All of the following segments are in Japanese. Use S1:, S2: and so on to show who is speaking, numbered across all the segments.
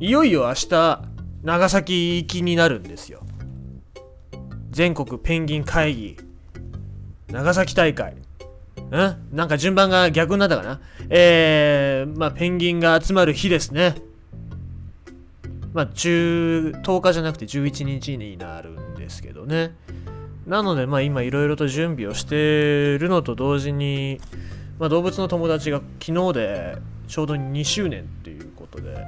S1: いよいよ明日長崎行きになるんですよ。全国ペンギン会議。長崎大会。ん？なんか順番が逆になったかな？えー、まあペンギンが集まる日ですね。まあ10 10日じゃなくて11日になるんですけどね。なのでまあ今いろいろと準備をしてるのと同時に、まあ、動物の友達が昨日でちょうど2周年っていうことで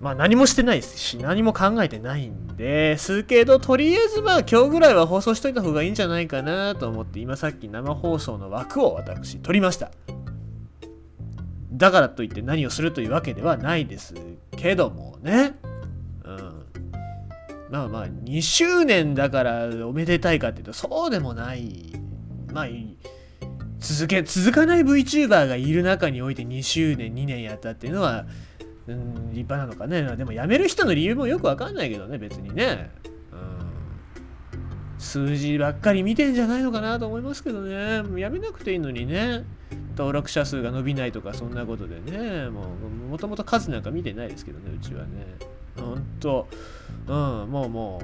S1: まあ何もしてないですし何も考えてないんですけどとりあえずまあ今日ぐらいは放送しといた方がいいんじゃないかなと思って今さっき生放送の枠を私取りました。だからといって何をするというわけではないですけどもね。うん。まあまあ2周年だからおめでたいかっていうとそうでもない。まあ続け続かない VTuber がいる中において2周年2年やったっていうのはうん立派なのかね。でも辞める人の理由もよくわかんないけどね別にね、うん、数字ばっかり見てんじゃないのかなと思いますけどね。もう辞めなくていいのにね。登録者数が伸びないとかそんなことでね。もうもともと数なんか見てないですけどねうちはね。ほんと。うんもうも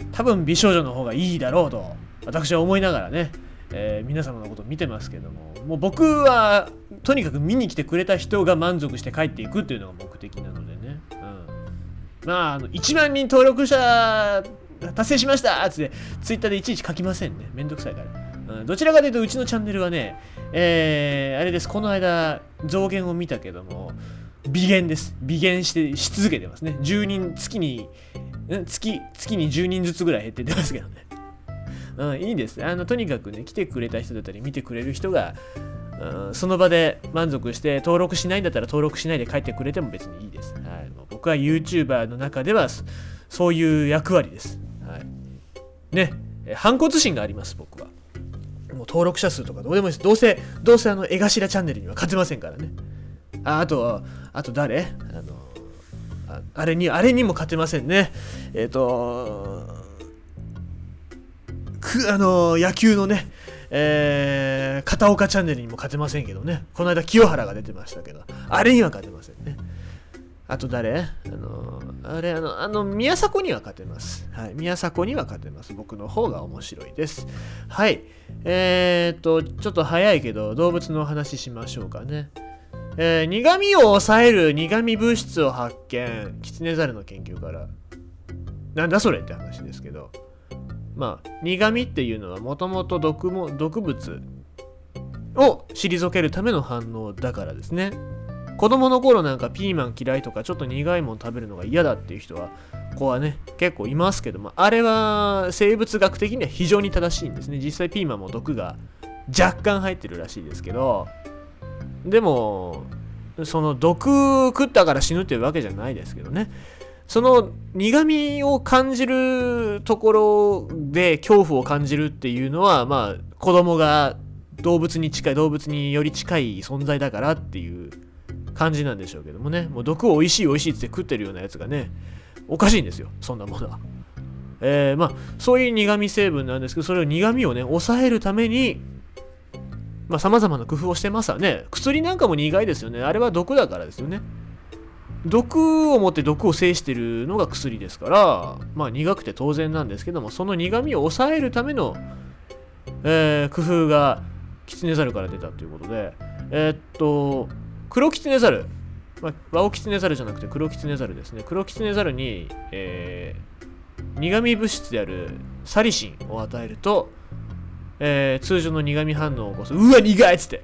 S1: う多分美少女の方がいいだろうと私は思いながらねえー、皆様のこと見てますけども。もう僕はとにかく見に来てくれた人が満足して帰っていくっていうのが目的なのでね、うん、まああの1万人登録者達成しましたっつってツイッターでいちいち書きませんね。めんどくさいから、うん、どちらかというとうちのチャンネルはねえー、あれです。この間増減を見たけども微減です。微減してし続けてますね。10人月に月月に10人ずつぐらい減ってってますけどね。うん、いいです。あの、とにかくね、来てくれた人だったり、見てくれる人が、うん、その場で満足して、登録しないんだったら登録しないで帰ってくれても別にいいです。はい、僕は YouTuber の中では、そういう役割です。はい。ね、反骨心があります、僕は。もう登録者数とかどうでもいいです。どうせ、どうせあの、絵頭チャンネルには勝てませんからね。ああと、あと誰？あのあ、あれに、あれにも勝てませんね。えっ、ー、と、くあの野球のね、えー、片岡チャンネルにも勝てませんけどね、この間清原が出てましたけど、あれには勝てませんね。あと誰？あの、あれ、あの、あの、宮迫には勝てます。はい。宮迫には勝てます。僕の方が面白いです。はい。えー、っと、ちょっと早いけど、動物のお話しましょうかね。えー、苦味を抑える苦味物質を発見。キツネザルの研究から。なんだそれって話ですけど。まあ、苦味っていうのはもともと毒も毒物を退けるための反応だからですね。子供の頃なんかピーマン嫌いとかちょっと苦いもの食べるのが嫌だっていう人は子はね結構いますけどもあれは生物学的には非常に正しいんですね実際ピーマンも毒が若干入ってるらしいですけどでもその毒食ったから死ぬっていうわけじゃないですけどねその苦味を感じるところで恐怖を感じるっていうのはまあ子供が動物に近い動物により近い存在だからっていう感じなんでしょうけどもねもう毒を美味しい美味しいって食ってるようなやつがねおかしいんですよそんなものは。えー、まあそういう苦味成分なんですけどそれを苦味をね抑えるためにまあ様々な工夫をしてますわね薬なんかも苦いですよねあれは毒だからですよね。毒を持って毒を制しているのが薬ですからまあ苦くて当然なんですけどもその苦味を抑えるための、えー、工夫がキツネザルから出たということでえー、っと黒キツネザル、まあ、ワオキツネザルじゃなくて黒キツネザルですね。黒キツネザルに、えー、苦味物質であるサリシンを与えると、えー、通常の苦味反応を起こす。うわ苦いっつって。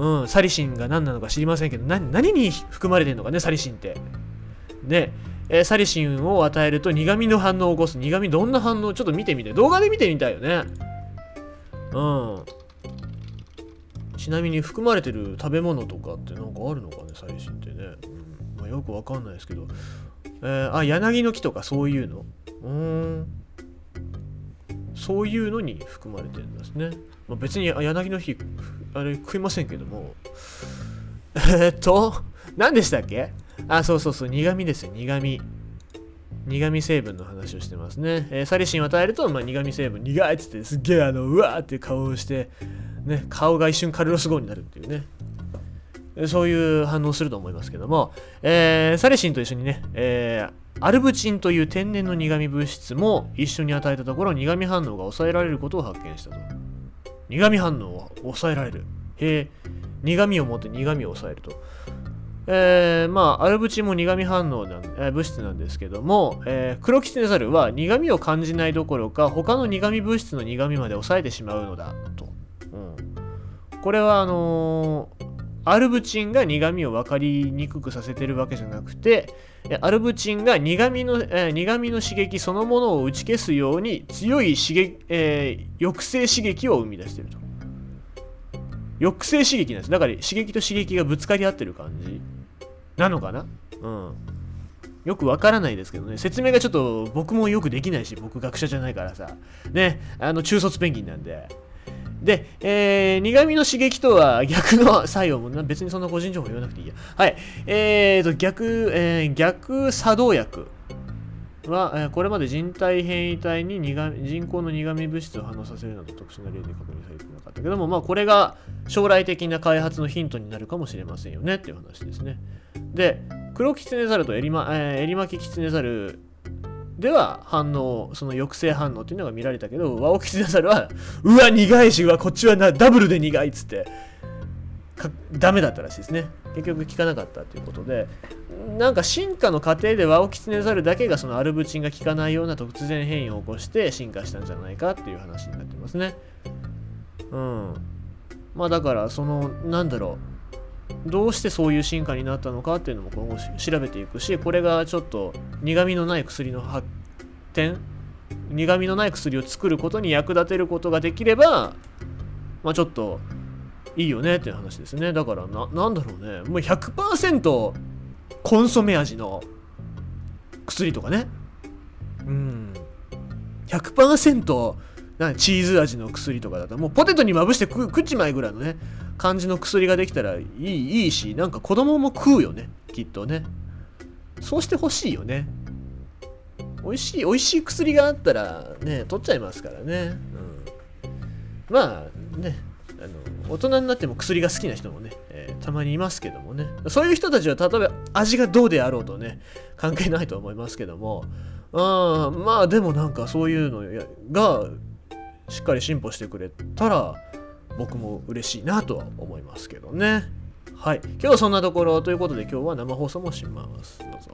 S1: うん、サリシンが何なのか知りませんけど、何に含まれてるのかね、サリシンって。で、えー、サリシンを与えると苦味の反応を起こす。苦味どんな反応ちょっと見てみて。動画で見てみたいよね。うん。ちなみに含まれてる食べ物とかってなんかあるのかね、サリシンってね。うんまあ、よくわかんないですけど。えー、あ、柳の木とかそういうの。うん。そういうのに含まれてるんですね。まあ、別に柳の木あれ食いませんけども。えっと、何でしたっけ？あ、そうそうそう、苦味ですよ、苦味。苦味成分の話をしてますね。えー、サリシンを与えると、まあ、苦味成分、苦いっつって、すっげえあの、うわーって顔をして、ね、顔が一瞬カルロス号になるっていうね。そういう反応すると思いますけども、えー、サレシンと一緒にね、えー、アルブチンという天然の苦味物質も一緒に与えたところ苦味反応が抑えられることを発見したと苦味反応を抑えられる。へえ。苦味を持って苦味を抑えると。えー、まあ、アルブチも苦味反応な、えー、物質なんですけども、えー、黒キツネザルは苦味を感じないどころか他の苦味物質の苦味まで抑えてしまうのだと。うん、これはあのー、アルブチンが苦味を分かりにくくさせてるわけじゃなくて、アルブチンが苦味の、えー、苦味の刺激そのものを打ち消すように強い刺激、えー、抑制刺激を生み出してると。抑制刺激なんです。だから刺激と刺激がぶつかり合ってる感じなのかな？うん。よくわからないですけどね、説明がちょっと僕もよくできないし、僕学者じゃないからさ、ね、あの中卒ペンギンなんで、で、えー、苦味の刺激とは逆の作用も、別にそんな個人情報言わなくていいや。はい。えーと、逆、えー、逆作動薬は、えー、これまで人体変異体に苦人工の苦味物質を反応させるなど特殊な例で確認されてなかったけども、まあ、これが将来的な開発のヒントになるかもしれませんよねっていう話ですね。で、黒キツネザルとエリマ、えー、エリマキキツネザルでは反応、その抑制反応っていうのが見られたけど、ワオキツネザルは、うわ、苦いし、うわ、こっちはなダブルで苦いっつって、ダメだったらしいですね。結局効かなかったっていうことで、なんか進化の過程でワオキツネザルだけがそのアルブチンが効かないような突然変異を起こして進化したんじゃないかっていう話になってますね。うん。まあだから、その、なんだろう。どうしてそういう進化になったのかっていうのも今後調べていくし、これがちょっと苦味のない薬の発展苦味のない薬を作ることに役立てることができれば、まあ、ちょっといいよねっていう話ですね。だからななんだろうね。もう100%コンソメ味の薬とかね。うん。100%チーズ味の薬とかだともうポテトにまぶして食っちまいぐらいのね感じの薬ができたらいいいいしなんか子供も食うよねきっとね。そうしてほしいよね。美味しい美味しい薬があったらね取っちゃいますからね、うん、まあねあの大人になっても薬が好きな人もね、えー、たまにいますけどもね。そういう人たちは例えば味がどうであろうとね関係ないと思いますけども。あまあでもなんかそういうのがしっかり進歩してくれたら僕も嬉しいなとは思いますけどね。はい。今日はそんなところということで今日は生放送もします。どうぞ。